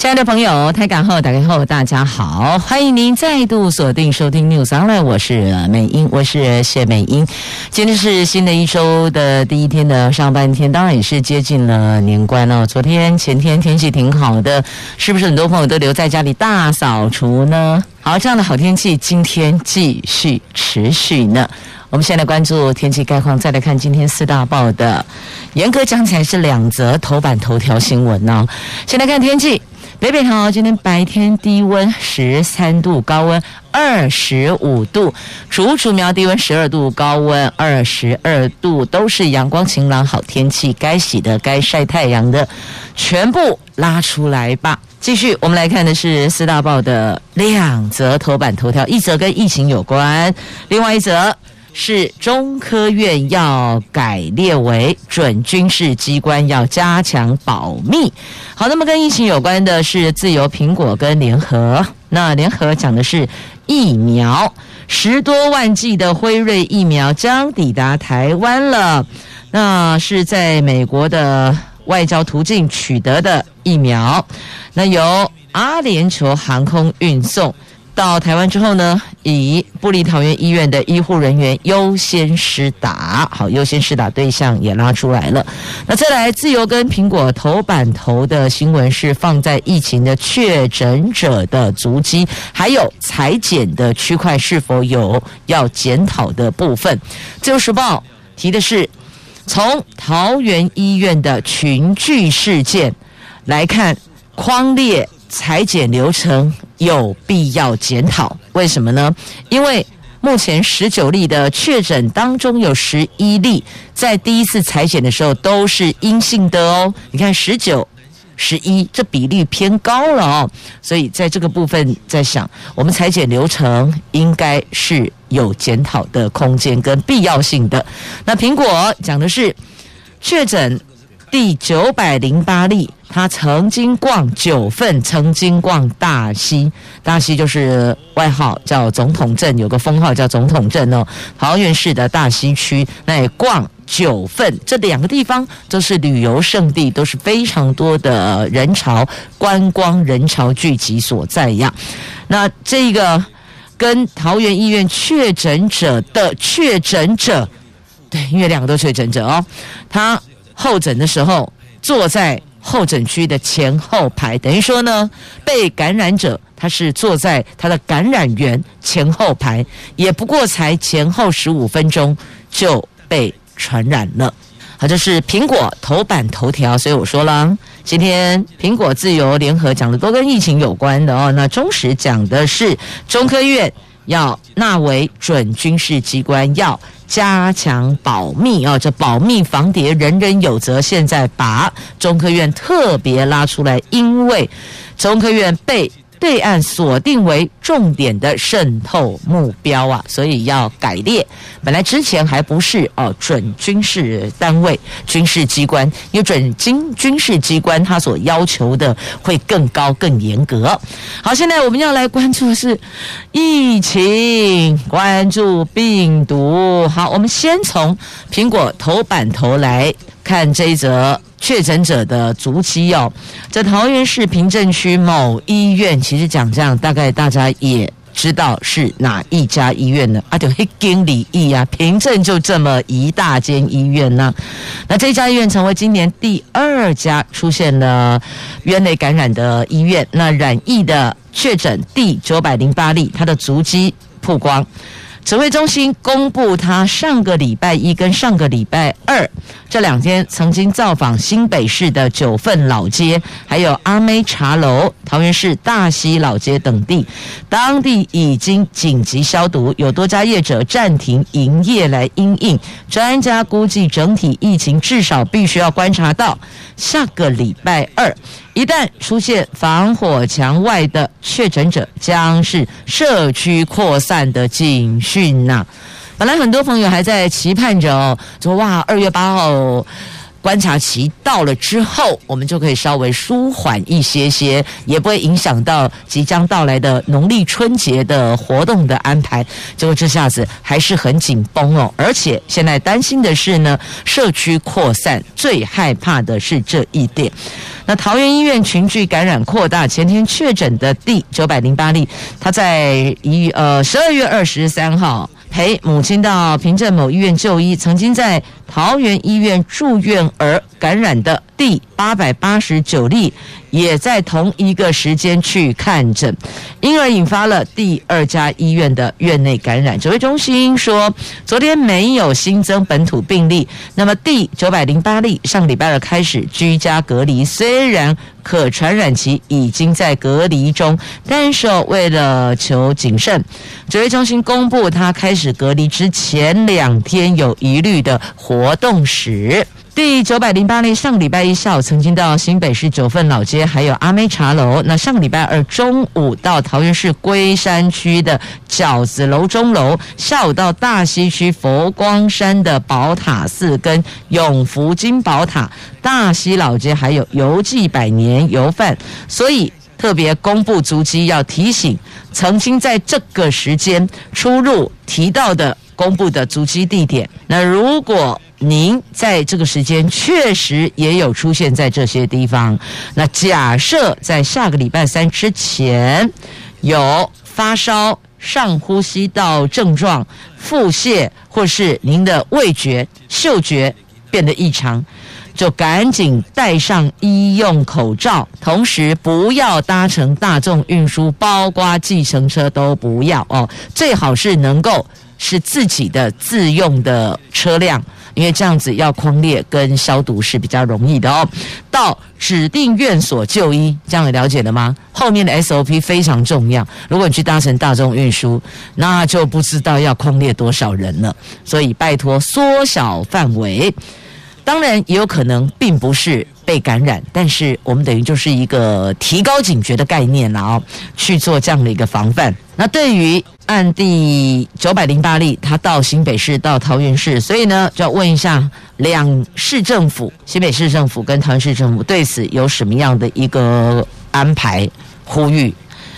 亲爱的朋友，台港后打开后，大家好，欢迎您再度锁定收听 News Online，我是美英，我是谢美英。今天是新的一周的第一天的上半天，当然也是接近了年关哦。昨天、前天天气挺好的，是不是很多朋友都留在家里大扫除呢？好，这样的好天气今天继续持续呢。我们先来关注天气概况，再来看今天四大报的，严格讲起来是两则头版头条新闻呢、先来看天气。北北桃今天白天低温十三度，高温二十五度；竹竹苗低温十二度，高温二十二度，都是阳光晴朗好天气，该洗的、该晒太阳的，全部拉出来吧。继续，我们来看的是四大报的两则头版头条，一则跟疫情有关，另外一则。是中科院要改列为准军事机关，要加强保密。好，那么跟疫情有关的是自由、苹果跟联合。那联合讲的是疫苗，十多万剂的辉瑞疫苗将抵达台湾了。那是在美国的外交途径取得的疫苗，那由阿联酋航空运送。到台湾之后呢，以部立桃园医院的医护人员优先施打，好，优先施打对象也拉出来了。那再来，自由跟苹果头版头的新闻是放在疫情的确诊者的足迹，还有裁剪的区块是否有要检讨的部分。自由时报提的是，从桃园医院的群聚事件来看，框列。裁剪流程有必要检讨，为什么呢？因为目前十九例的确诊当中，有十一例在第一次采检的时候都是阴性的哦。你看十九、十一，这比例偏高了哦。所以在这个部分，在想我们采检流程应该是有检讨的空间跟必要性的。那苹果讲的是确诊。第九百零八例，他曾经逛九份，曾经逛大溪，大溪就是外号叫总统镇，有个封号叫总统镇哦。桃园市的大溪区，那也逛九份，这两个地方都是旅游胜地，都是非常多的人潮、观光人潮聚集所在呀。那这个跟桃园医院确诊者的确诊者，对，因为两个都确诊者哦，他。候诊的时候，坐在候诊区的前后排，等于说呢，被感染者他是坐在他的感染源前后排，也不过才前后十五分钟就被传染了。好，这是苹果头版头条，所以我说了，今天苹果自由联合讲的都跟疫情有关的哦。那中时讲的是中科院要纳为准军事机关，要。加强保密啊！这保密防谍，人人有责。现在把中科院特别拉出来，因为中科院被。对岸锁定为重点的渗透目标啊，所以要改列。本来之前还不是哦，准军事单位、军事机关，因为准军军事机关它所要求的会更高、更严格。好，现在我们要来关注的是疫情，关注病毒。好，我们先从苹果头版头来看这一则。确诊者的足迹哦，在桃园市平镇区某医院，其实讲这样，大概大家也知道是哪一家医院呢？啊，就黑经理医啊，平镇就这么一大间医院呢。那这家医院成为今年第二家出现了院内感染的医院。那染疫的确诊第九百零八例，他的足迹曝光。指挥中心公布，他上个礼拜一跟上个礼拜二这两天曾经造访新北市的九份老街，还有阿妹茶楼、桃园市大溪老街等地，当地已经紧急消毒，有多家业者暂停营业来应应。专家估计，整体疫情至少必须要观察到下个礼拜二。一旦出现防火墙外的确诊者，将是社区扩散的警讯呐。本来很多朋友还在期盼着哦，说哇，二月八号。观察期到了之后，我们就可以稍微舒缓一些些，也不会影响到即将到来的农历春节的活动的安排。结果这下子还是很紧绷哦，而且现在担心的是呢，社区扩散，最害怕的是这一点。那桃园医院群聚感染扩大，前天确诊的第九百零八例，他在一呃十二月二十三号。陪母亲到平镇某医院就医，曾经在桃园医院住院而感染的第八百八十九例，也在同一个时间去看诊，因而引发了第二家医院的院内感染。指挥中心说，昨天没有新增本土病例。那么第九百零八例上礼拜二开始居家隔离，虽然可传染期已经在隔离中，但是为了求谨慎，指挥中心公布他开始隔离之前两天有疑虑的活动史。第九百零八例，上礼拜一下午曾经到新北市九份老街，还有阿妹茶楼。那上礼拜二中午到桃园市龟山区的饺子楼钟楼，下午到大溪区佛光山的宝塔寺跟永福金宝塔、大溪老街，还有游记百年油饭。所以特别公布足迹，要提醒曾经在这个时间出入提到的公布的足迹地点。那如果您在这个时间确实也有出现在这些地方。那假设在下个礼拜三之前有发烧、上呼吸道症状、腹泻，或是您的味觉、嗅觉变得异常，就赶紧戴上医用口罩，同时不要搭乘大众运输，包括计程车都不要哦。最好是能够是自己的自用的车辆。因为这样子要空列跟消毒是比较容易的哦。到指定院所就医，这样了解了吗？后面的 SOP 非常重要。如果你去搭乘大众运输，那就不知道要空列多少人了。所以拜托缩小范围。当然也有可能并不是被感染，但是我们等于就是一个提高警觉的概念了哦，去做这样的一个防范。那对于案第九百零八例，他到新北市到桃园市，所以呢就要问一下两市政府，新北市政府跟桃园市政府对此有什么样的一个安排、呼吁、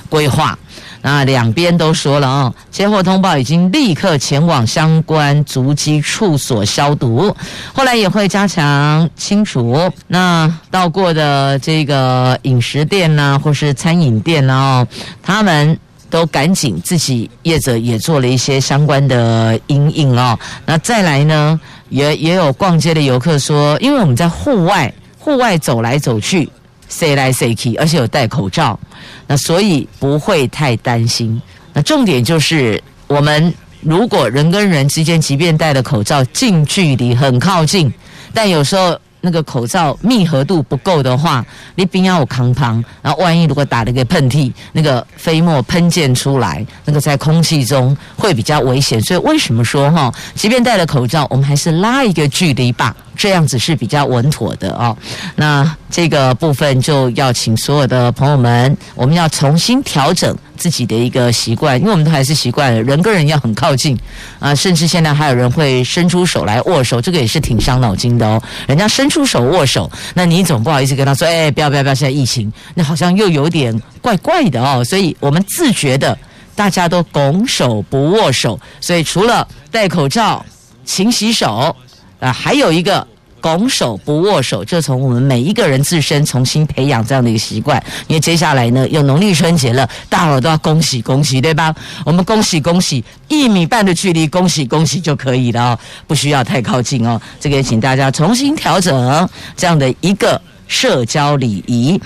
规划？那两边都说了啊，接获通报已经立刻前往相关足迹处所消毒，后来也会加强清除。那到过的这个饮食店呐、或是餐饮店啊，他们都赶紧自己业者也做了一些相关的因应哦。那再来呢，也也有逛街的游客说，因为我们在户外，户外走来走去。谁来谁去，而且有戴口罩，那所以不会太担心。那重点就是，我们如果人跟人之间，即便戴了口罩，近距离很靠近，但有时候。那个口罩密合度不够的话，你边要有扛旁，然后万一如果打了个喷嚏，那个飞沫喷溅出来，那个在空气中会比较危险。所以为什么说哈，即便戴了口罩，我们还是拉一个距离吧，这样子是比较稳妥的哦。那这个部分就要请所有的朋友们，我们要重新调整。自己的一个习惯，因为我们都还是习惯人跟人要很靠近啊，甚至现在还有人会伸出手来握手，这个也是挺伤脑筋的哦。人家伸出手握手，那你总不好意思跟他说，哎，不要不要不要，现在疫情，那好像又有点怪怪的哦。所以我们自觉的，大家都拱手不握手。所以除了戴口罩、勤洗手啊，还有一个。拱手不握手，就从我们每一个人自身重新培养这样的一个习惯。因为接下来呢，又农历春节了，大伙都要恭喜恭喜，对吧？我们恭喜恭喜，一米半的距离，恭喜恭喜就可以了哦，不需要太靠近哦。这个也请大家重新调整这样的一个社交礼仪。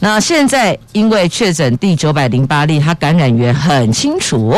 那现在因为确诊第九百零八例，他感染源很清楚，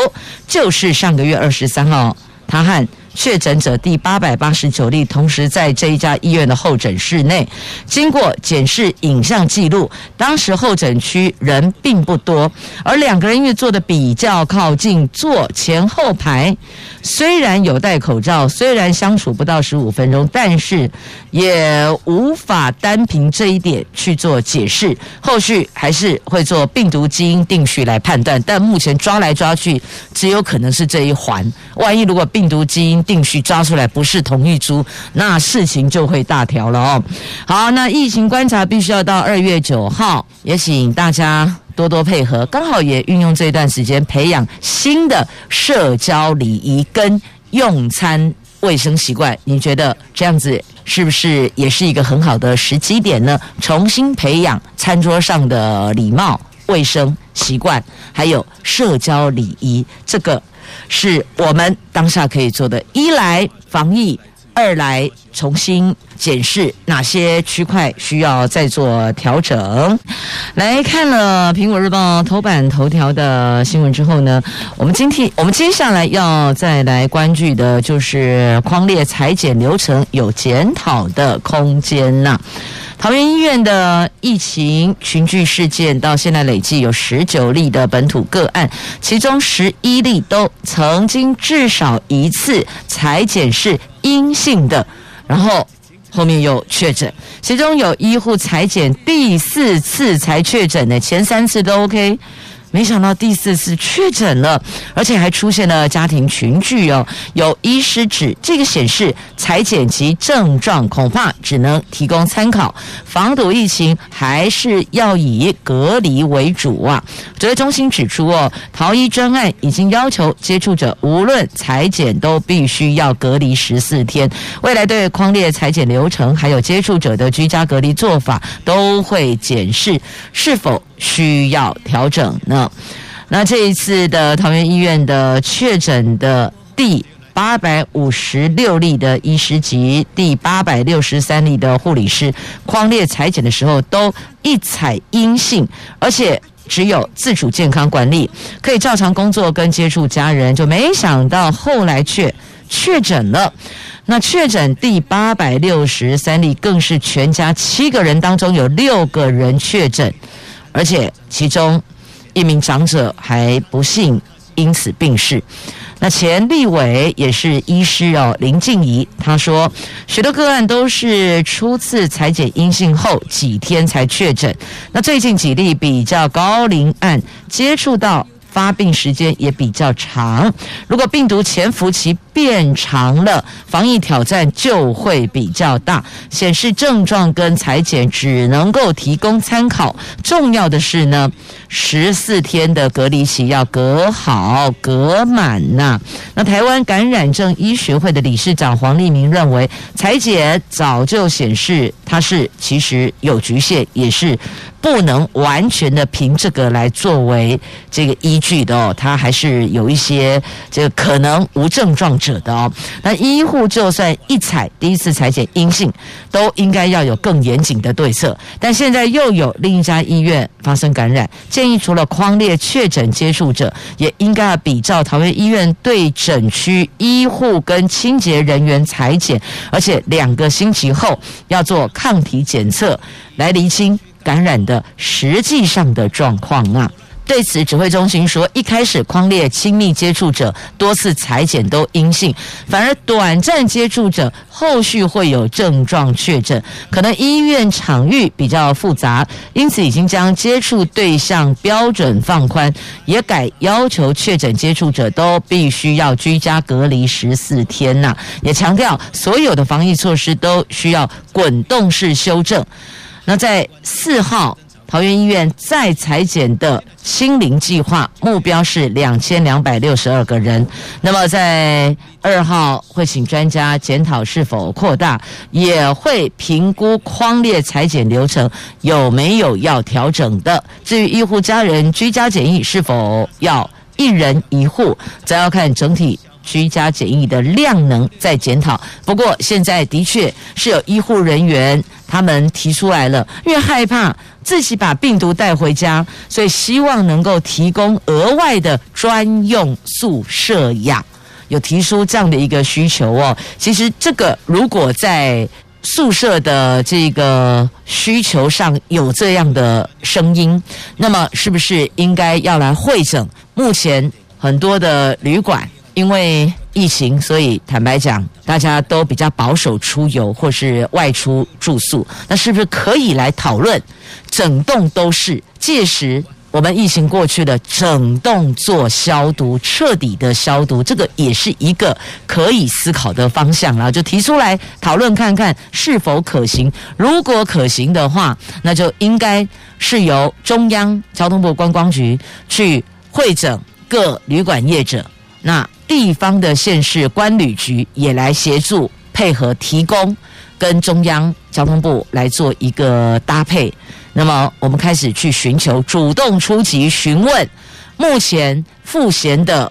就是。上个月二十三号，他和确诊者第八百八十九例，同时在这一家医院的候诊室内，经过检视影像记录，当时候诊区人并不多，而两个人因为坐的比较靠近，坐前后排，虽然有戴口罩，虽然相处不到十五分钟，但是也无法单凭这一点去做解释，后续还是会做病毒基因定序来判断，但目前抓来抓去，只有可能是这一环，万一如果病毒基因定序抓出来不是同一株，那事情就会大条了哦。好，那疫情观察必须要到二月九号，也请大家多多配合，刚好也运用这段时间培养新的社交礼仪跟用餐卫生习惯。你觉得这样子是不是也是一个很好的时机点呢？重新培养餐桌上的礼貌、卫生习惯，还有社交礼仪，这个。是我们当下可以做的：一来防疫，二来重新检视哪些区块需要再做调整。来看了《苹果日报》头版头条的新闻之后呢，我们今天我们接下来要再来关注的就是框列裁剪流程有检讨的空间呐、桃园医院的疫情群聚事件到现在累计有十九例的本土个案，其中十一例都曾经至少一次裁剪是阴性的，然后后面又确诊，其中有医护裁剪第四次才确诊的，前三次都 OK。没想到第四次确诊了，而且还出现了家庭群聚哦。有医师指，这个显示裁剪及症状恐怕只能提供参考，防堵疫情还是要以隔离为主啊。指挥中心指出哦，桃医专案已经要求接触者无论裁剪都必须要隔离十四天，未来对框列裁剪流程还有接触者的居家隔离做法都会检视是否需要调整呢？那这一次的桃园医院的确诊的第八百五十六例的医师及第八百六十三例的护理师，匡列采检的时候都一采阴性，而且只有自主健康管理，可以照常工作跟接触家人，就没想到后来却确诊了。那确诊第八百六十三例，更是全家七个人当中有六个人确诊。而且其中一名长者还不幸因此病逝。那前立委也是医师哦，林静怡，他说许多个案都是初次采检阴性后几天才确诊。那最近几例比较高龄案接触到。发病时间也比较长，如果病毒潜伏期变长了，防疫挑战就会比较大。显示症状跟裁剪只能够提供参考，重要的是呢，十四天的隔离期要隔好隔满呐。那台湾感染症医学会的理事长黄立明认为，裁剪早就显示它是其实有局限，也是。不能完全的凭这个来作为这个依据的哦，它还是有一些这个可能无症状者的哦。那医护就算一采第一次采检阴性，都应该要有更严谨的对策。但现在又有另一家医院发生感染，建议除了框列确诊接触者，也应该要比照桃园医院对诊区医护跟清洁人员采检，而且两个星期后要做抗体检测来厘清。感染的实际上的状况啊，对此指挥中心说，一开始匡列亲密接触者多次采检都阴性，反而短暂接触者后续会有症状确诊，可能医院场域比较复杂，因此已经将接触对象标准放宽，也改要求确诊接触者都必须要居家隔离十四天呐，也强调所有的防疫措施都需要滚动式修正。那在四号桃园医院再裁减的清零计划目标是两千两百六十二个人。那么在二号会请专家检讨是否扩大，也会评估框列裁减流程有没有要调整的。至于医护家人居家检疫是否要一人一户，则要看整体。居家检疫的量能在检讨，不过现在的确是有医护人员他们提出来了，因为害怕自己把病毒带回家，所以希望能够提供额外的专用宿舍呀。有提出这样的一个需求哦。其实这个如果在宿舍的这个需求上有这样的声音，那么是不是应该要来会诊？目前很多的旅馆因为疫情，所以坦白讲，大家都比较保守出游或是外出住宿，那是不是可以来讨论整栋都是届时？我们疫情过去了，整栋做消毒，彻底的消毒，这个也是一个可以思考的方向啦，就提出来讨论看看是否可行。如果可行的话，那就应该是由中央交通部观光局去会诊各旅馆业者，那地方的县市官旅局也来协助配合提供，跟中央交通部来做一个搭配。那么，我们开始去寻求，主动出击，询问目前赋闲的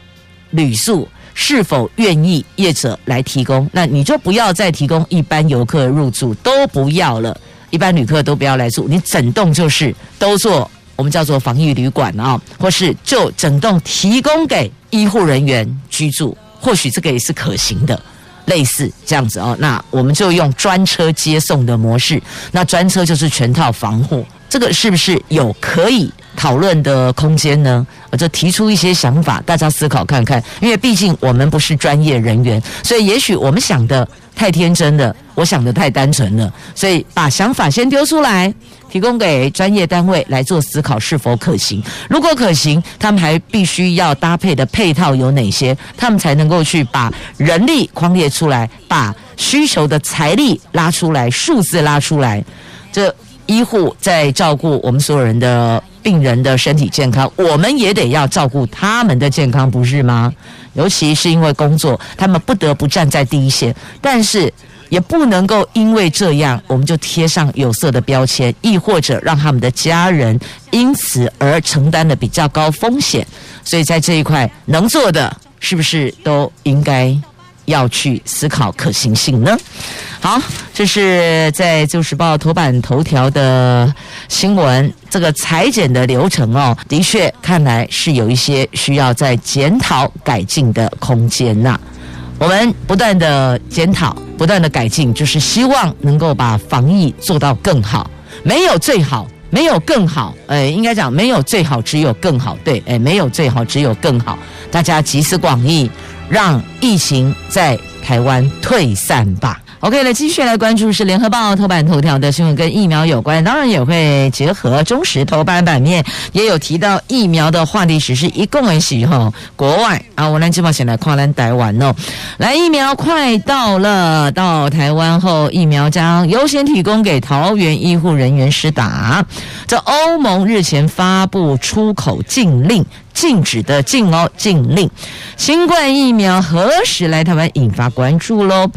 旅宿是否愿意业者来提供。那你就不要再提供一般游客入住，都不要了，一般旅客都不要来住，你整栋就是都做我们叫做防疫旅馆啊，或是就整栋提供给医护人员居住，或许这个也是可行的。类似这样子哦，那我们就用专车接送的模式，那专车就是全套防护，这个是不是有可以讨论的空间呢？我就提出一些想法，大家思考看看。因为毕竟我们不是专业人员，所以也许我们想的太天真了，我想的太单纯了，所以把想法先丢出来。提供给专业单位来做思考是否可行？如果可行，他们还必须要搭配的配套有哪些？他们才能够去把人力框列出来，把需求的财力拉出来，数字拉出来。这医护在照顾我们所有人的病人的身体健康，我们也得要照顾他们的健康，不是吗？尤其是因为工作，他们不得不站在第一线，但是。也不能够因为这样，我们就贴上有色的标签，亦或者让他们的家人因此而承担了比较高风险。所以在这一块能做的，是不是都应该要去思考可行性呢？好，这是在《旧时报》头版头条的新闻，这个裁剪的流程哦，的确看来是有一些需要再检讨改进的空间呐。我们不断的检讨，不断的改进，就是希望能够把防疫做到更好。没有最好，没有更好，呃，应该讲没有最好，只有更好。对，诶，没有最好，只有更好。大家集思广益，让疫情在台湾退散吧。OK，那继续来关注是联合报头版头条的新闻，跟疫苗有关，当然也会结合中时头版版面，也有提到疫苗的话题时事，一共一起哈，国外啊，我来这边先来跨栏台湾哦，来疫苗快到了，到台湾后，疫苗将优先提供给桃园医护人员施打。这欧盟日前发布出口禁令，禁止的禁哦，禁令，新冠疫苗何时来台湾引发关注喽？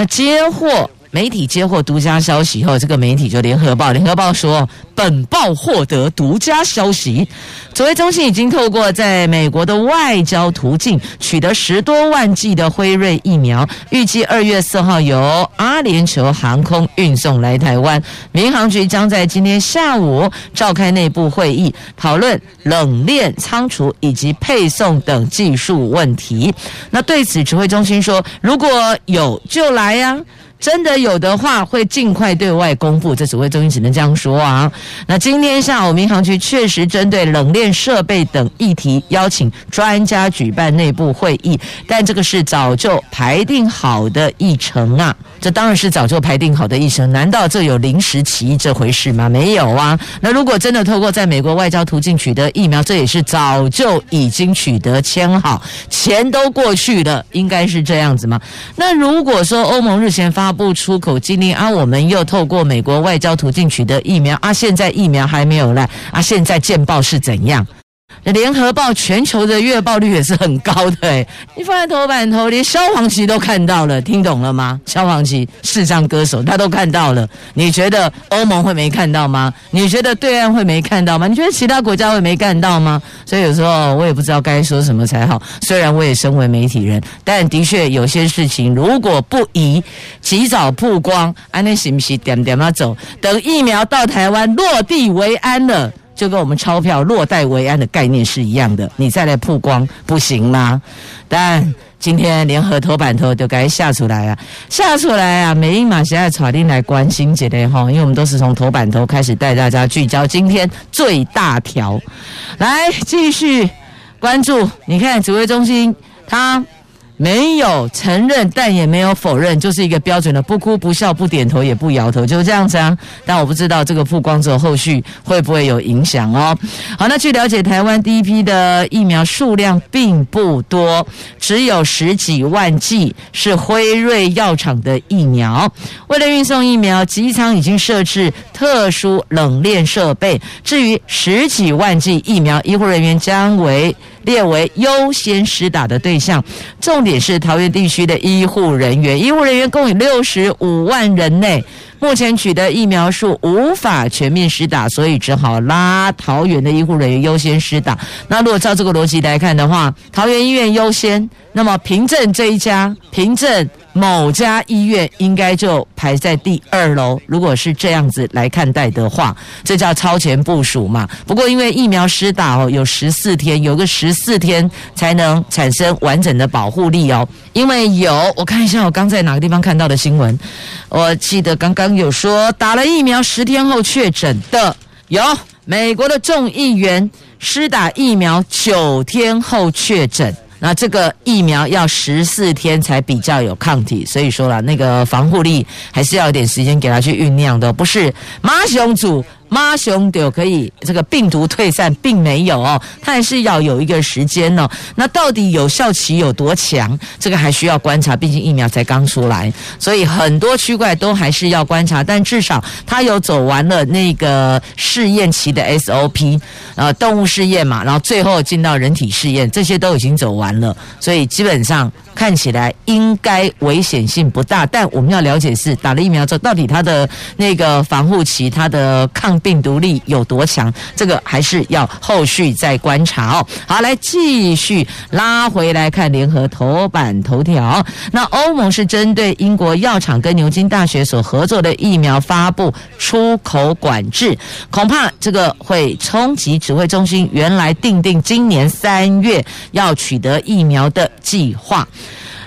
那接货媒体接获独家消息后，这个媒体就联合报，联合报说，本报获得独家消息，指挥中心已经透过在美国的外交途径取得十多万剂的辉瑞疫苗，预计二月四号由阿联酋航空运送来台湾。民航局将在今天下午召开内部会议，讨论冷链仓储以及配送等技术问题。那对此，指挥中心说，如果有就来呀、啊。真的有的话，会尽快对外公布。这指挥中心只能这样说啊。那今天下午，民航局确实针对冷链设备等议题，邀请专家举办内部会议，但这个是早就排定好的议程啊。这当然是早就排定好的议程，难道这有临时起意这回事吗？没有啊。那如果真的透过在美国外交途径取得疫苗，这也是早就已经取得签好，钱都过去了，应该是这样子吗？那如果说欧盟日前发不出口禁令啊，我们又透过美国外交途径取得疫苗啊，现在疫苗还没有来啊，现在见报是怎样？联合报全球的阅报率也是很高的诶，你放在头版头，连萧煌奇都看到了，听懂了吗？萧煌奇视障歌手，他都看到了。你觉得欧盟会没看到吗？你觉得对岸会没看到吗？你觉得其他国家会没看到吗？所以有时候我也不知道该说什么才好。虽然我也身为媒体人，但的确有些事情如果不宜及早曝光，安那行不行？点点嘛走，等疫苗到台湾落地为安了。就跟我们钞票落袋为安的概念是一样的，你再来曝光不行吗？但今天联合头版头就该下出来啊，下出来啊！美英马现在传令来关心这类哈，因为我们都是从头版头开始带大家聚焦今天最大条，来继续关注。你看指挥中心他。没有承认，但也没有否认，就是一个标准的不哭不笑不点头也不摇头，就是这样子啊。但我不知道这个曝光之后后续会不会有影响哦。好，那据了解，台湾第一批的疫苗数量并不多，只有十几万剂是辉瑞药厂的疫苗。为了运送疫苗，机舱已经设置特殊冷链设备。至于十几万剂疫苗，医护人员将为列为优先施打的对象，重点是桃园地区的医护人员，医护人员共有六十五万人内，目前取得疫苗数无法全面施打，所以只好拉桃园的医护人员优先施打。那如果照这个逻辑来看的话，桃园医院优先，那么平镇这一家，平镇。某家医院应该就排在第二楼。如果是这样子来看待的话，这叫超前部署嘛。不过因为疫苗施打哦，有十四天，有个十四天才能产生完整的保护力哦。因为有，我看一下我刚在哪个地方看到的新闻，我记得刚刚有说打了疫苗十天后确诊的，有美国的众议员施打疫苗九天后确诊。那这个疫苗要十四天才比较有抗体，所以说了那个防护力还是要一点时间给它去酝酿的，不是马雄组。妈熊就可以这个病毒退散，并没有哦，它还是要有一个时间哦。那到底有效期有多强？这个还需要观察，毕竟疫苗才刚出来，所以很多区块都还是要观察。但至少它有走完了那个试验期的 SOP，呃，动物试验嘛，然后最后进到人体试验，这些都已经走完了，所以基本上。看起来应该危险性不大，但我们要了解是打了疫苗之后，到底它的那个防护期、它的抗病毒力有多强？这个还是要后续再观察哦。好，来继续拉回来看联合头版头条。那欧盟是针对英国药厂跟牛津大学所合作的疫苗发布出口管制，恐怕这个会冲击指挥中心原来定定今年三月要取得疫苗的计划。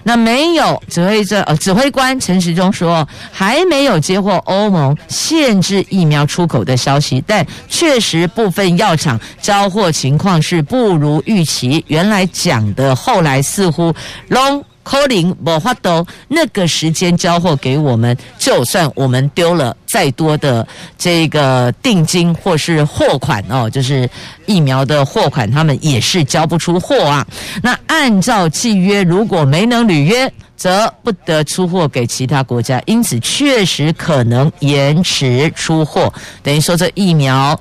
那没有指挥这呃指挥官陈时中说，还没有接获欧盟限制疫苗出口的消息，但确实部分药厂交货情况是不如预期。原来讲的后来似乎拢。可能无法度那个时间交货给我们，就算我们丢了再多的这个定金或是货款哦，就是疫苗的货款，他们也是交不出货啊。那按照契约，如果没能履约，则不得出货给其他国家，因此确实可能延迟出货，等于说这疫苗。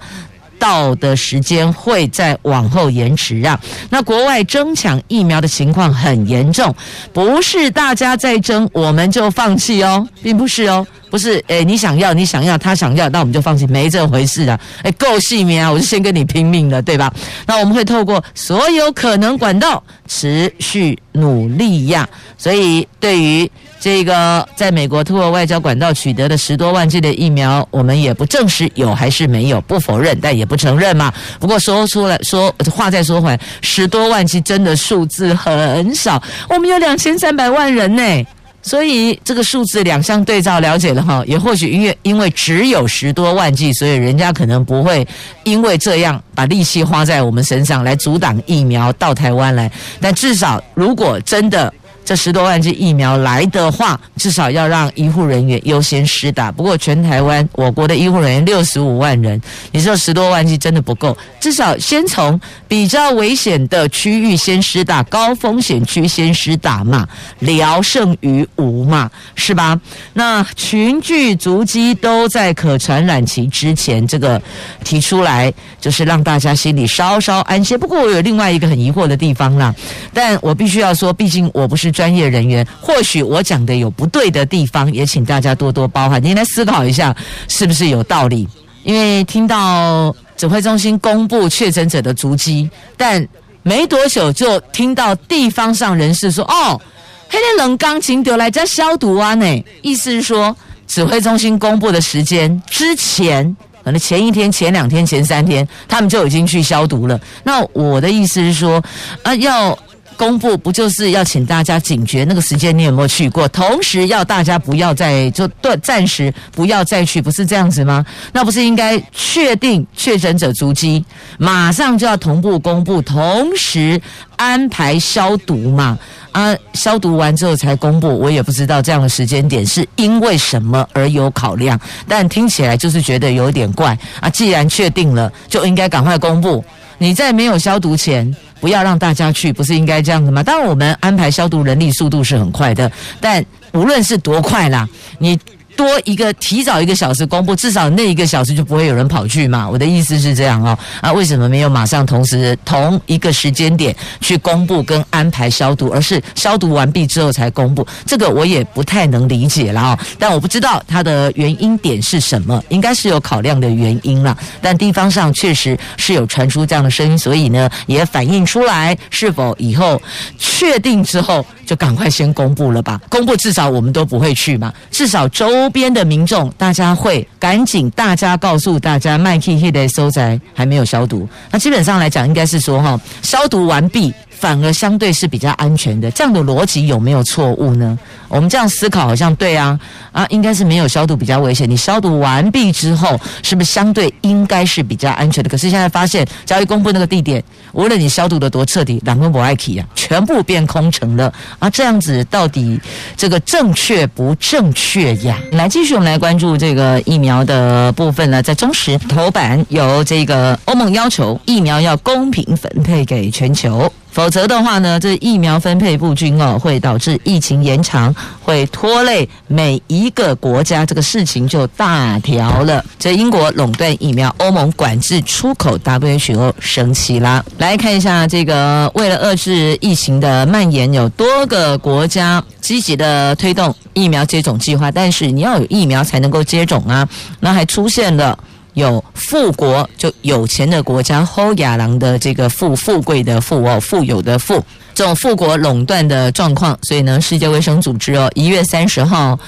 到的时间会再往后延迟啊！那国外争抢疫苗的情况很严重，不是大家在争我们就放弃哦，并不是哦，不是诶，你想要你想要他想要，那我们就放弃，没这回事的。诶，够细命啊，我就先跟你拼命了，对吧？那我们会透过所有可能管道持续努力呀。所以对于。这个在美国通过外交管道取得的十多万剂的疫苗，我们也不证实有还是没有，不否认，但也不承认嘛。不过说出来说话再说回来，十多万剂真的数字很少，我们有两千三百万人呢，所以这个数字两相对照了解了哈，也或许因为因为只有十多万剂，所以人家可能不会因为这样把力气花在我们身上来阻挡疫苗到台湾来，但至少如果真的。这十多万剂疫苗来的话，至少要让医护人员优先施打。不过，全台湾我国的医护人员六十五万人，你说十多万剂真的不够，至少先从比较危险的区域先施打，高风险区先施打嘛，聊胜于无嘛，是吧？那群聚足迹都在可传染期之前，这个提出来就是让大家心里稍稍安心。不过，我有另外一个很疑惑的地方啦，但我必须要说，毕竟我不是。专业人员，或许我讲的有不对的地方，也请大家多多包涵。您来思考一下，是不是有道理？因为听到指挥中心公布确诊者的足迹，但没多久就听到地方上人士说：“哦，黑天冷钢琴丢来家消毒啊！”呢，意思是说，指挥中心公布的时间之前，可能前一天、前两天、前三天，他们就已经去消毒了。那我的意思是说，啊，要。公布不就是要请大家警觉那个时间？你有没有去过？同时要大家不要再就断暂时不要再去，不是这样子吗？那不是应该确定确诊者足迹，马上就要同步公布，同时安排消毒嘛？啊，消毒完之后才公布，我也不知道这样的时间点是因为什么而有考量，但听起来就是觉得有点怪啊。既然确定了，就应该赶快公布。你在没有消毒前，不要让大家去，不是应该这样子吗？当然，我们安排消毒人力速度是很快的，但无论是多快啦，你。多一个提早一个小时公布，至少那一个小时就不会有人跑去嘛。我的意思是这样哦。啊，为什么没有马上同时同一个时间点去公布跟安排消毒，而是消毒完毕之后才公布？这个我也不太能理解了哦。但我不知道它的原因点是什么，应该是有考量的原因了。但地方上确实是有传出这样的声音，所以呢也反映出来，是否以后确定之后就赶快先公布了吧？公布至少我们都不会去嘛，至少周。边的民众，大家会赶紧，大家告诉大家，麦 k 黑的收宅还没有消毒。那基本上来讲，应该是说哈，消毒完毕。反而相对是比较安全的，这样的逻辑有没有错误呢？我们这样思考好像对啊，啊，应该是没有消毒比较危险。你消毒完毕之后，是不是相对应该是比较安全的？可是现在发现，交易公布那个地点，无论你消毒的多彻底，两个博爱奇啊，全部变空城了啊！这样子到底这个正确不正确呀？来，继续我们来关注这个疫苗的部分呢，在中时头版有这个欧盟要求疫苗要公平分配给全球。否则的话呢，这疫苗分配不均哦，会导致疫情延长，会拖累每一个国家，这个事情就大条了。这英国垄断疫苗，欧盟管制出口，WHO 生气啦。来看一下这个，为了遏制疫情的蔓延，有多个国家积极的推动疫苗接种计划，但是你要有疫苗才能够接种啊，那还出现了。有富国就有钱的国家，后亚郎的这个富富贵的富哦，富有的富，这种富国垄断的状况，所以呢，世界卫生组织哦，一月三十号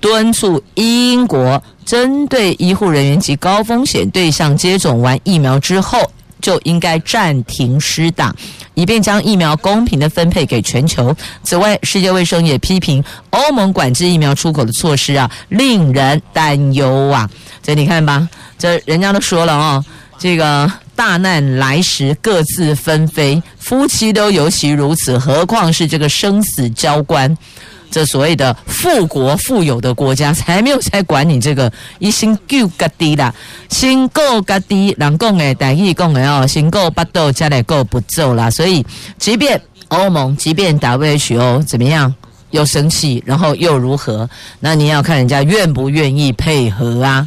敦促英国针对医护人员及高风险对象接种完疫苗之后，就应该暂停施打，以便将疫苗公平的分配给全球。此外，世界卫生也批评欧盟管制疫苗出口的措施啊，令人担忧啊。所以你看吧。这人家都说了哦，这个大难来时各自纷飞，夫妻都尤其如此，何况是这个生死交关。这所谓的富国富有的国家，才没有在管你这个一心救个低啦，心够个低，人讲诶，台语讲诶哦，心够不斗，家里够不走啦。所以，即便欧盟，即便 WHO 怎么样？又生气，然后又如何？那你要看人家愿不愿意配合啊。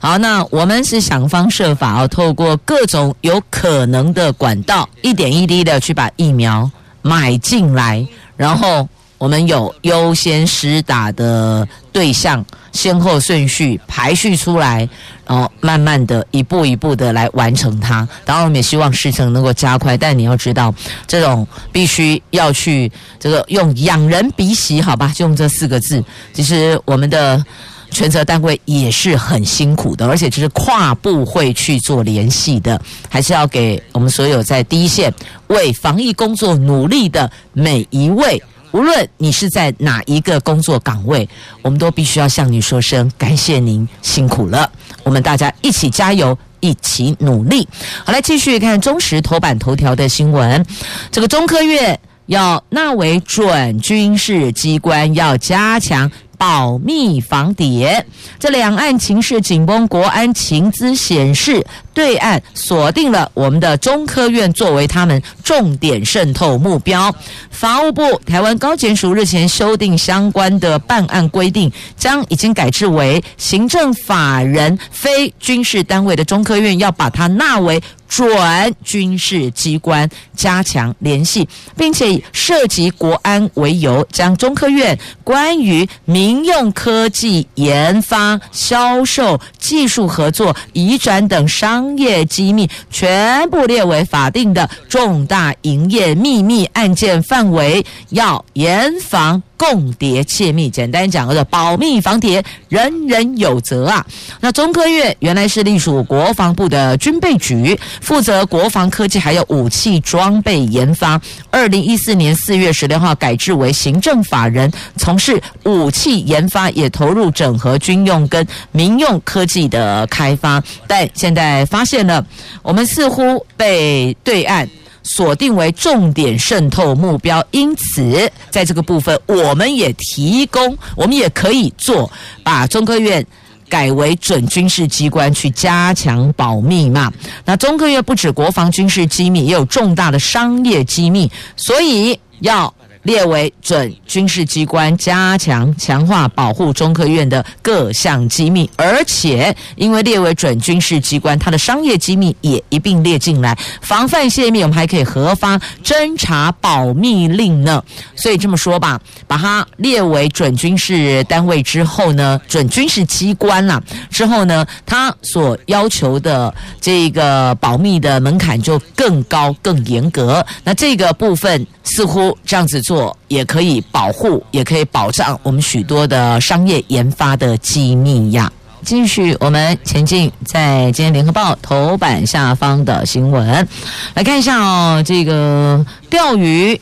好，那我们是想方设法哦，透过各种有可能的管道，一点一滴的去把疫苗买进来，然后。我们有优先施打的对象，先后顺序排序出来，然后慢慢的一步一步的来完成它。当然，我们也希望事情能够加快，但你要知道，这种必须要去这个用仰人鼻息，好吧？就用这四个字。其实我们的权责单位也是很辛苦的，而且就是跨部会去做联系的，还是要给我们所有在第一线为防疫工作努力的每一位。无论你是在哪一个工作岗位，我们都必须要向你说声感谢您辛苦了。我们大家一起加油，一起努力。好，来继续看中时头版头条的新闻。这个中科院要纳为准军事机关，要加强。保密防谍，这两岸情势紧绷，国安情资显示，对岸锁定了我们的中科院作为他们重点渗透目标。法务部、台湾高检署日前修订相关的办案规定，将已经改制为行政法人非军事单位的中科院，要把它纳为。准军事机关加强联系，并且以涉及国安为由，将中科院关于民用科技研发、销售、技术合作、移转等商商业机密，全部列为法定的重大营业秘密案件范围，要严防共谍窃密。简单讲，叫做保密防谍，人人有责啊。那中科院原来是隶属国防部的军备局，负责国防科技还有武器装备研发。二零一四年四月十六号改制为行政法人，从事武器研发，也投入整合军用跟民用科技的开发。但现在发现了，我们似乎被对岸。锁定为重点渗透目标，因此在这个部分，我们也提供，我们也可以做，把中科院改为准军事机关去加强保密嘛。那中科院不止国防军事机密，也有重大的商业机密，所以要。列为准军事机关，加强强化保护中科院的各项机密，而且因为列为准军事机关，它的商业机密也一并列进来，防范泄密，我们还可以核发侦查保密令呢。所以这么说吧，把它列为准军事单位之后呢，准军事机关啦，之后呢，它所要求的这个保密的门槛就更高、更严格。那这个部分似乎这样子做。也可以保护，也可以保障我们许多的商业研发的机密呀。继续，我们前进，在今天联合报头版下方的新闻，来看一下哦，这个钓鱼。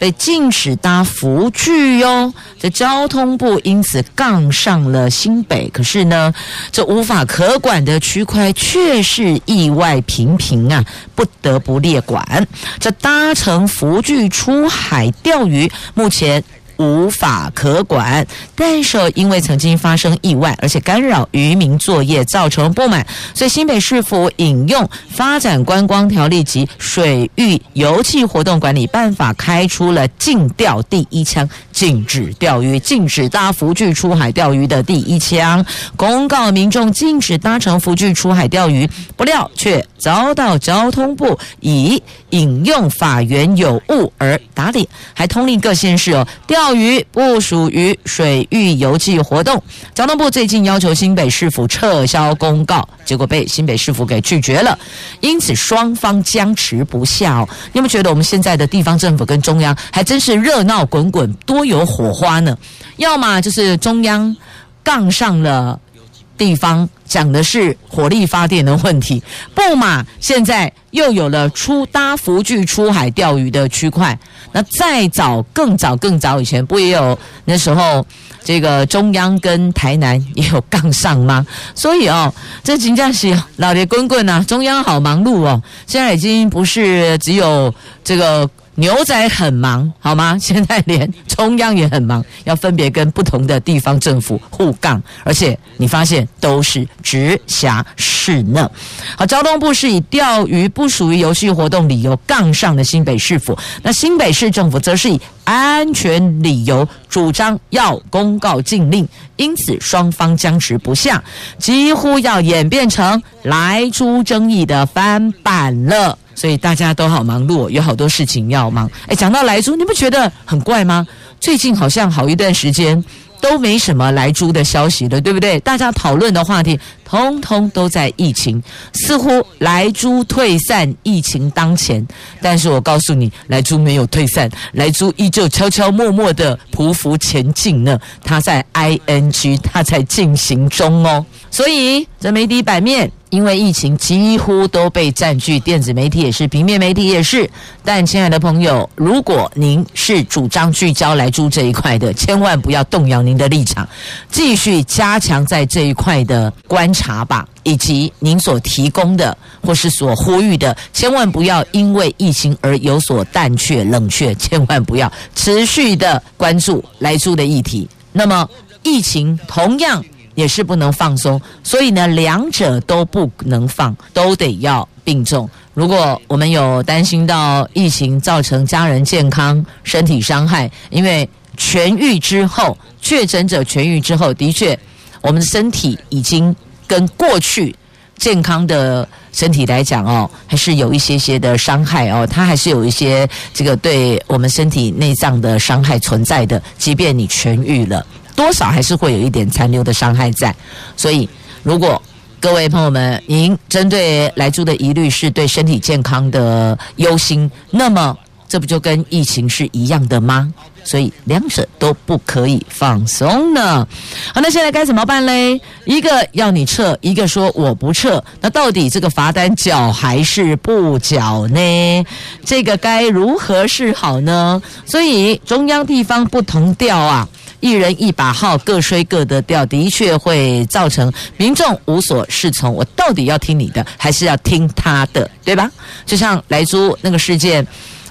被禁止搭浮具哟，这交通部因此杠上了新北。可是呢，这无法可管的区块却是意外频频啊，不得不列管。这搭乘浮具出海钓鱼，目前。无法可管，但是因为曾经发生意外，而且干扰渔民作业，造成不满，所以新北市府引用《发展观光条例》及《水域油气活动管理办法》，开出了禁钓第一枪，禁止钓鱼，禁止搭辅具出海钓鱼的第一枪，公告民众禁止搭乘辅具出海钓鱼，不料却遭到交通部以引用法源有误而打脸，还通令各县市哦钓。鱼不属于水域游憩活动，交通部最近要求新北市府撤销公告，结果被新北市府给拒绝了，因此双方僵持不下哦。你有没有觉得我们现在的地方政府跟中央还真是热闹滚滚，多有火花呢？要么就是中央杠上了。地方讲的是火力发电的问题，不嘛？现在又有了出搭辅具出海钓鱼的区块。那再早更早更早以前，不也有那时候这个中央跟台南也有杠上吗？所以哦，这真正是老爹滚滚啊，中央好忙碌哦。现在已经不是只有这个。牛仔很忙，好吗？现在连中央也很忙，要分别跟不同的地方政府互杠，而且你发现都是直辖市呢。好，交通部是以钓鱼不属于游戏活动理由杠上的新北市府，那新北市政府则是以安全理由主张要公告禁令，因此双方僵持不下，几乎要演变成莱猪争议的翻版了。所以大家都好忙碌，有好多事情要忙。哎，讲到莱猪，你不觉得很怪吗？最近好像好一段时间都没什么莱猪的消息了，对不对？大家讨论的话题通通都在疫情，似乎莱猪退散，疫情当前。但是我告诉你，莱猪没有退散，莱猪依旧悄悄默默的匍匐前进呢。它在 ING，它在进行中哦。所以这媒体版面。因为疫情几乎都被占据，电子媒体也是，平面媒体也是。但亲爱的朋友，如果您是主张聚焦莱猪这一块的，千万不要动摇您的立场，继续加强在这一块的观察吧，以及您所提供的或是所呼吁的，千万不要因为疫情而有所淡却冷却，千万不要持续的关注莱猪的议题。那么疫情同样。也是不能放松，所以呢，两者都不能放，都得要并重。如果我们有担心到疫情造成家人健康、身体伤害，因为痊愈之后，确诊者痊愈之后，的确，我们的身体已经跟过去健康的身体来讲哦，还是有一些些的伤害哦，它还是有一些这个对我们身体内脏的伤害存在的，即便你痊愈了。多少还是会有一点残留的伤害在，所以如果各位朋友们，您针对来猪的疑虑是对身体健康的忧心，那么这不就跟疫情是一样的吗？所以两者都不可以放松呢。好，那现在该怎么办嘞？一个要你撤，一个说我不撤，那到底这个罚单缴还是不缴呢？这个该如何是好呢？所以中央地方不同调啊。一人一把号，各吹各的调，的确会造成民众无所适从。我到底要听你的，还是要听他的，对吧？就像莱猪那个事件，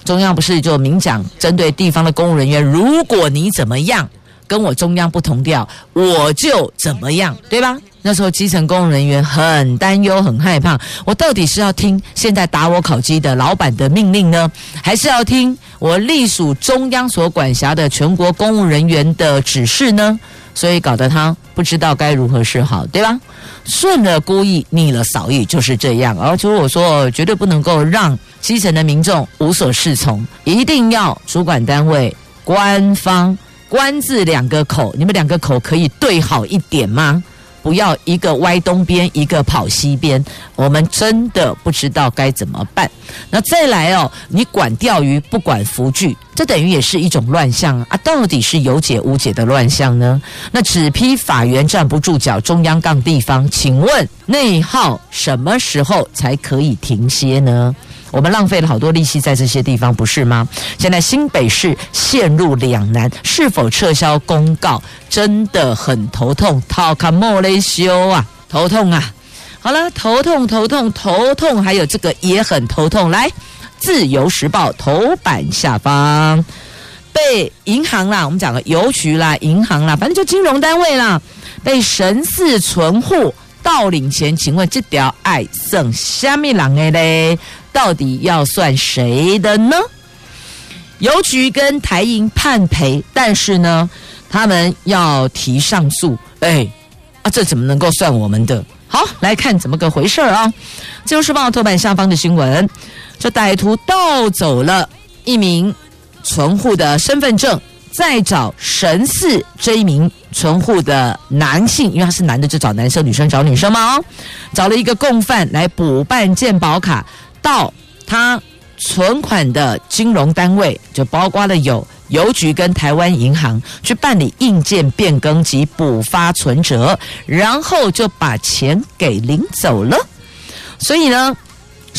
中央不是就明讲，针对地方的公务人员，如果你怎么样，跟我中央不同调，我就怎么样，对吧？那时候基层公务人员很担忧、很害怕，我到底是要听现在打我烤鸡的老板的命令呢，还是要听我隶属中央所管辖的全国公务人员的指示呢？所以搞得他不知道该如何是好，对吧？顺了孤意，逆了扫意，就是这样。而且我说，绝对不能够让基层的民众无所适从，一定要主管单位、官方、官字两个口，你们两个口可以对好一点吗？不要一个歪东边，一个跑西边，我们真的不知道该怎么办。那再来哦，你管钓鱼不管福具，这等于也是一种乱象啊！到底是有解无解的乱象呢？那只批法源站不住脚，中央杠地方，请问内耗什么时候才可以停歇呢？我们浪费了好多利息在这些地方，不是吗？现在新北市陷入两难，是否撤销公告真的很头痛，讨卡莫雷修啊，头痛啊！好了，头痛头痛头痛，还有这个也很头痛。来，《自由时报》头版下方，被银行啦，我们讲个邮局啦，银行啦，反正就金融单位啦，被神似存户盗领钱，请问这条爱剩虾米人的嘞？到底要算谁的呢？邮局跟台银判赔，但是呢，他们要提上诉。哎，啊，这怎么能够算我们的？好，来看怎么个回事儿啊？自由时报头版下方的新闻，这歹徒盗走了一名存户的身份证，再找神似这一名存户的男性，因为他是男的，就找男生；女生找女生嘛。哦，找了一个共犯来补办健保卡。到他存款的金融单位，就包括了有邮局跟台湾银行，去办理硬件变更及补发存折，然后就把钱给领走了。所以呢，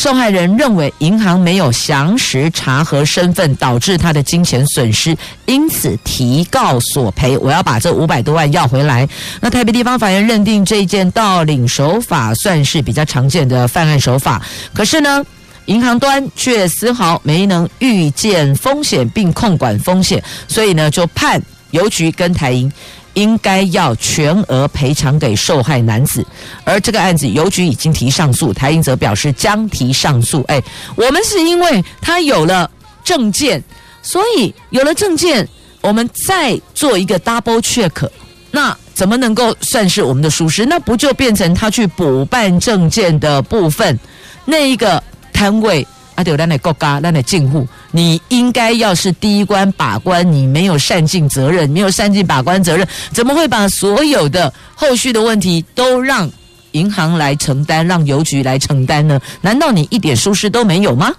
受害人认为银行没有详实查核身份，导致他的金钱损失，因此提告索赔。我要把这五百多万要回来。那台北地方法院认定这一件盗领手法算是比较常见的犯案手法，可是呢，银行端却丝毫没能预见风险并控管风险，所以呢，就判邮局跟台银应该要全额赔偿给受害男子。而这个案子，邮局已经提上诉，台英则表示将提上诉。哎，我们是因为他有了证件，所以有了证件，我们再做一个 double check，那怎么能够算是我们的疏失？那不就变成他去补办证件的部分那一个？摊位啊，对，咱的国家，咱的政府，你应该要是第一关把关，你没有善尽责任，没有善尽把关责任，怎么会把所有的后续的问题都让银行来承担，让邮局来承担呢？难道你一点疏失都没有吗？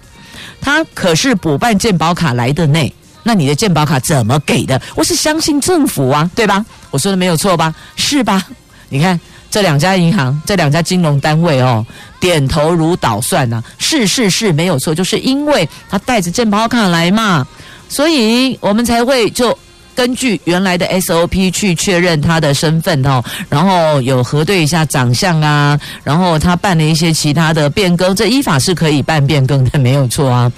他可是补办健保卡来的呢，那你的健保卡怎么给的？我是相信政府啊，对吧？我说的没有错吧？是吧？你看。这两家银行，这两家金融单位哦，点头如捣蒜呐、啊，是是是，没有错，就是因为他带着健保卡来嘛，所以我们才会就根据原来的 SOP 去确认他的身份哦，然后有核对一下长相啊，然后他办了一些其他的变更，这依法是可以办变更的，没有错啊。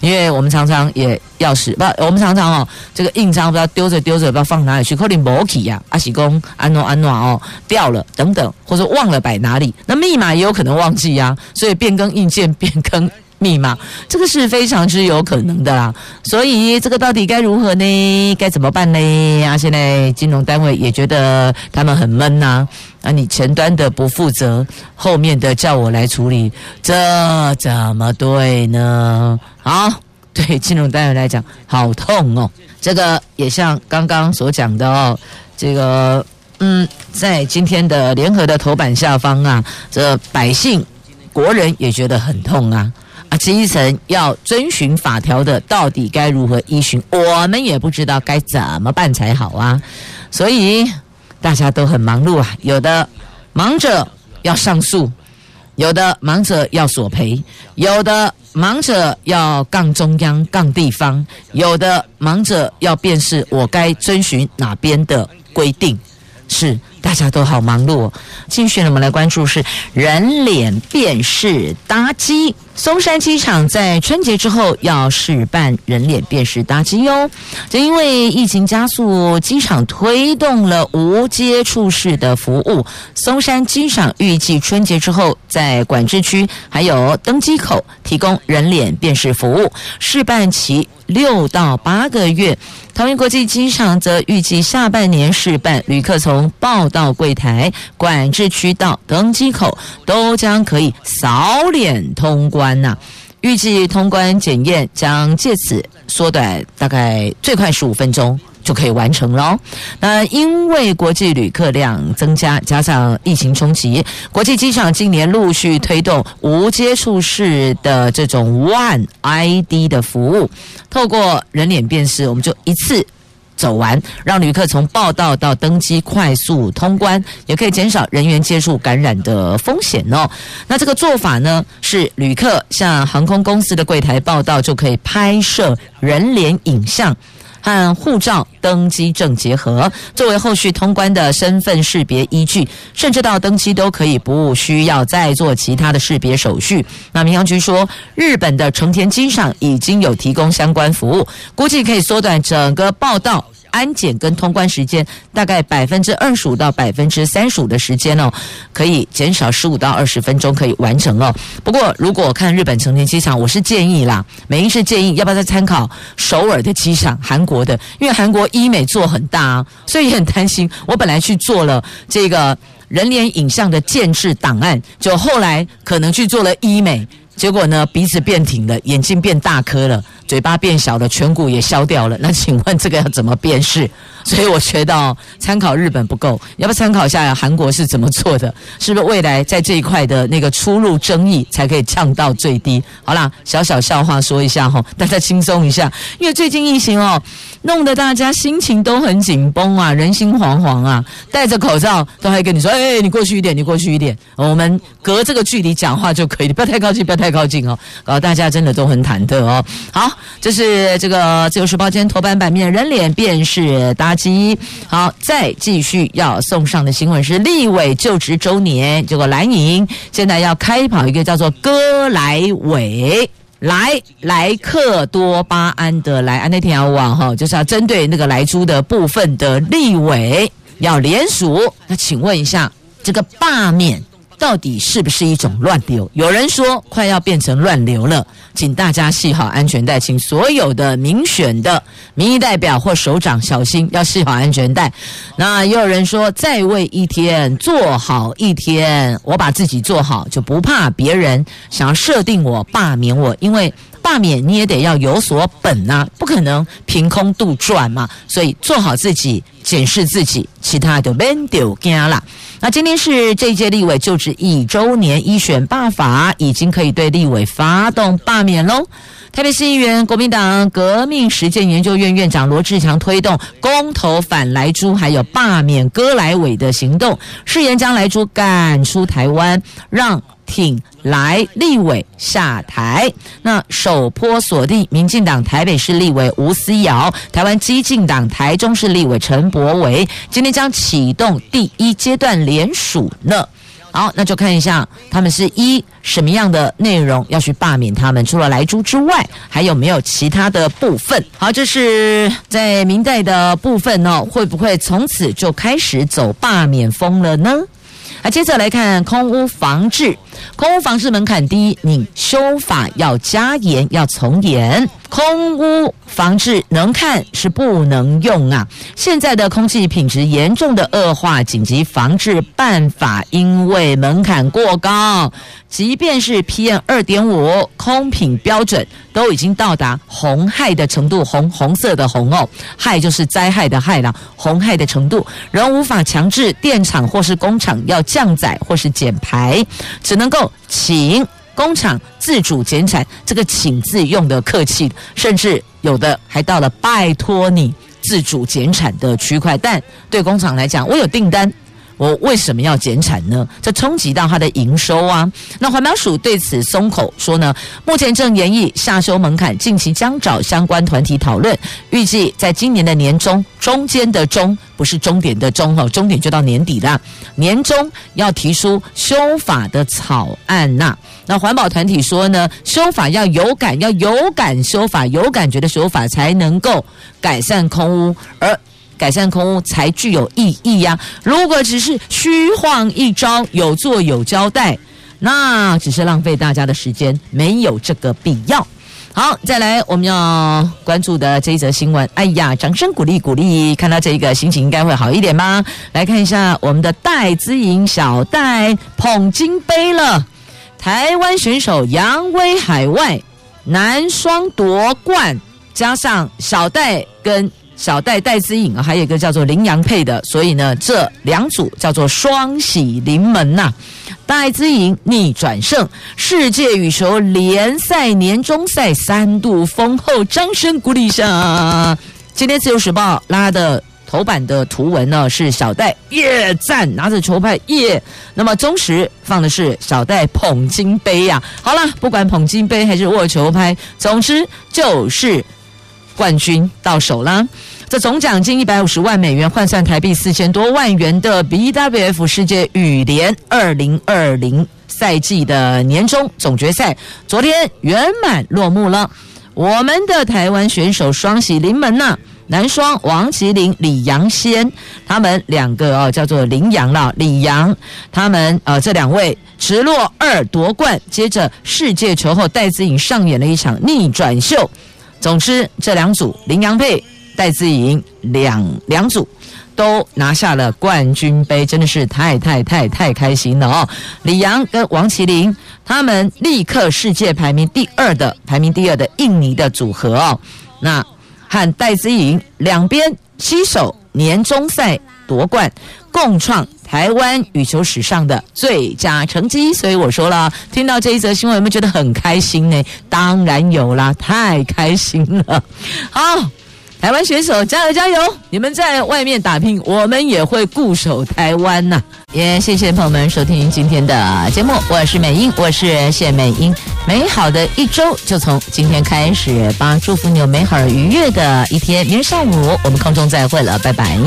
因为我们常常也要是不，我们常常哦，这个印章不知道丢着丢着不知道放哪里去，可能没去呀，阿喜公安诺安诺哦掉了等等，或者忘了摆哪里，那密码也有可能忘记呀、所以变更硬件变更密码，这个是非常之有可能的啦。所以这个到底该如何呢？该怎么办呢？啊，现在金融单位也觉得他们很闷呐、啊，啊，你前端的不负责，后面的叫我来处理，这怎么对呢？好，对金融单位来讲，好痛哦。这个也像刚刚所讲的哦，这个嗯，在今天的联合的头版下方啊，这百姓国人也觉得很痛啊啊，基层要遵循法条的，到底该如何依循？我们也不知道该怎么办才好啊。所以大家都很忙碌啊，有的忙着要上诉，有的忙着要索赔，有的忙着要杠中央、杠地方，有的忙着要辨识我该遵循哪边的规定。是，大家都好忙碌哦。继续，我们来关注是人脸辨识搭机。松山机场在春节之后要试办人脸辨识搭机哟。就因为疫情加速，机场推动了无接触式的服务。松山机场预计春节之后，在管制区还有登机口提供人脸辨识服务，试办期六到八个月。桃园国际机场则预计下半年试办，旅客从报到柜台、管制区到登机口都将可以扫脸通关。呐，预计通关检验将借此缩短，大概最快十五分钟就可以完成了。那因为国际旅客量增加，加上疫情冲击，国际机场今年陆续推动无接触式的这种 One ID 的服务，透过人脸辨识，我们就一次。走完，让旅客从报到到登机快速通关，也可以减少人员接触感染的风险哦。那这个做法呢，是旅客向航空公司的柜台报道，就可以拍摄人脸影像和护照登机证结合，作为后续通关的身份识别依据，甚至到登机都可以不需要再做其他的识别手续。那民航局说，日本的成田机场已经有提供相关服务，估计可以缩短整个报到。安检跟通关时间大概百分之二十五到百分之三十五的时间哦，可以减少十五到二十分钟可以完成哦。不过如果看日本成田机场，我是建议啦，美英是建议要不要再参考首尔的机场，韩国的，因为韩国医美做很大啊，所以也很担心。我本来去做了这个人脸影像的建置档案，就后来可能去做了医美。结果呢，鼻子变挺了，眼睛变大颗了，嘴巴变小了，颧骨也消掉了。那请问这个要怎么辨识？所以我觉得参考日本不够，要不参考一下韩国是怎么做的？是不是未来在这一块的那个出入争议才可以降到最低？好啦，小小笑话说一下哈，大家轻松一下，因为最近疫情哦，弄得大家心情都很紧绷啊，人心惶惶啊，戴着口罩都还跟你说，哎，你过去一点，你过去一点，我们隔这个距离讲话就可以，你不要太靠近，不要太。靠近哦，搞大家真的都很忐忑哦。好，这是这个自由时报今天头版版面人脸辨识搭机。好，再继续要送上的新闻是立委就职周年，这个蓝营现在要开跑一个叫做哥来委来莱克多巴胺的莱安那天要网哈，就是要针对那个莱猪的部分的立委要联署。那请问一下，这个罢免？到底是不是一种乱流？有人说快要变成乱流了，请大家系好安全带，请所有的民选的民意代表或首长小心，要系好安全带。那也有人说再为一天做好一天，我把自己做好，就不怕别人想要设定我罢免我，因为。罢免你也得要有所本、啊，不可能凭空杜撰嘛。所以做好自己，检视自己，其他的免丢惊啦。那今天是这一届立委就职一周年，一选罢法已经可以对立委发动罢免喽。台北市议员国民党革命实践研究院院长罗志强推动公投反莱猪，还有罢免哥来伟的行动，誓言将莱猪赶出台湾，让。挺来立委下台，那首波锁定民进党台北市立委吴思瑶，台湾激进党台中市立委陈柏惟，今天将启动第一阶段联署呢。好，那就看一下他们是一什么样的内容要去罢免他们，除了莱猪之外，还有没有其他的部分？好，这是在民代的部分呢，会不会从此就开始走罢免风了呢？啊，接着来看空屋防治。空污防治门槛低，你修法要加严，要从严。空污防治能看是不能用啊！现在的空气品质严重的恶化，紧急防治办法因为门槛过高，即便是 PM 二点五空品标准都已经到达红害的程度，红红色的红哦，害就是灾害的害了，红害的程度仍无法强制电厂或是工厂要降载或是减排，只能够请。工厂自主减产，这个“请”字用的客气，甚至有的还到了拜托你自主减产的区块。但对工厂来讲，我有订单。我为什么要减产呢？这冲击到它的营收啊！那环保署对此松口说呢，目前正研议下修门槛，近期将找相关团体讨论，预计在今年的年中，中间的中不是终点的终哈，终点就到年底了，年终要提出修法的草案呐。那环保团体说呢，修法要有感，要有感修法，有感觉的修法才能够改善空污，而。改善空污才具有意义呀！如果只是虚晃一招，有做有交代，那只是浪费大家的时间，没有这个必要。好，再来我们要关注的这一则新闻。哎呀，掌声鼓励鼓励！看到这个心情应该会好一点吗？来看一下我们的戴资颖小戴捧金杯了，台湾选手扬威海外，男双夺冠，加上小戴跟。小戴戴资颖啊，还有一个叫做林洋配的，所以呢，这两组叫做双喜临门呐。戴资颖逆转胜，世界羽球联赛年终赛三度封后，掌声鼓励一下。今天自由时报拉的头版的图文呢是小戴耶赞，拿着球拍耶。那么中时放的是小戴捧金杯呀、啊。好了，不管捧金杯还是握球拍，总之就是。冠军到手啦！这总奖金一百五十万美元，换算台币四千多万元的 BWF 世界羽联二零二零赛季的年终总决赛，昨天圆满落幕了。我们的台湾选手双喜临门呐、啊，男双王麒麟、李洋先，他们两个哦叫做林洋了，李洋他们呃这两位直落二夺冠，接着世界球后戴资颖上演了一场逆转秀。总之，这两组林洋配、戴资颖两两组都拿下了冠军杯，真的是太太太太开心了哦！李阳跟王麒麟他们力克世界排名第二的排名第二的印尼的组合哦，那和戴资颖两边携手年终赛夺冠，共创。台湾羽球史上的最佳成绩，所以我说了，听到这一则新闻有没有觉得很开心呢？当然有啦，太开心了。好，台湾选手加油加油！你们在外面打拼，我们也会固守台湾呐。也谢谢朋友们收听今天的节目，我是美英，我是谢美英。美好的一周就从今天开始吧，祝福你有美好愉悦的一天。明天上午我们空中再会了，拜拜。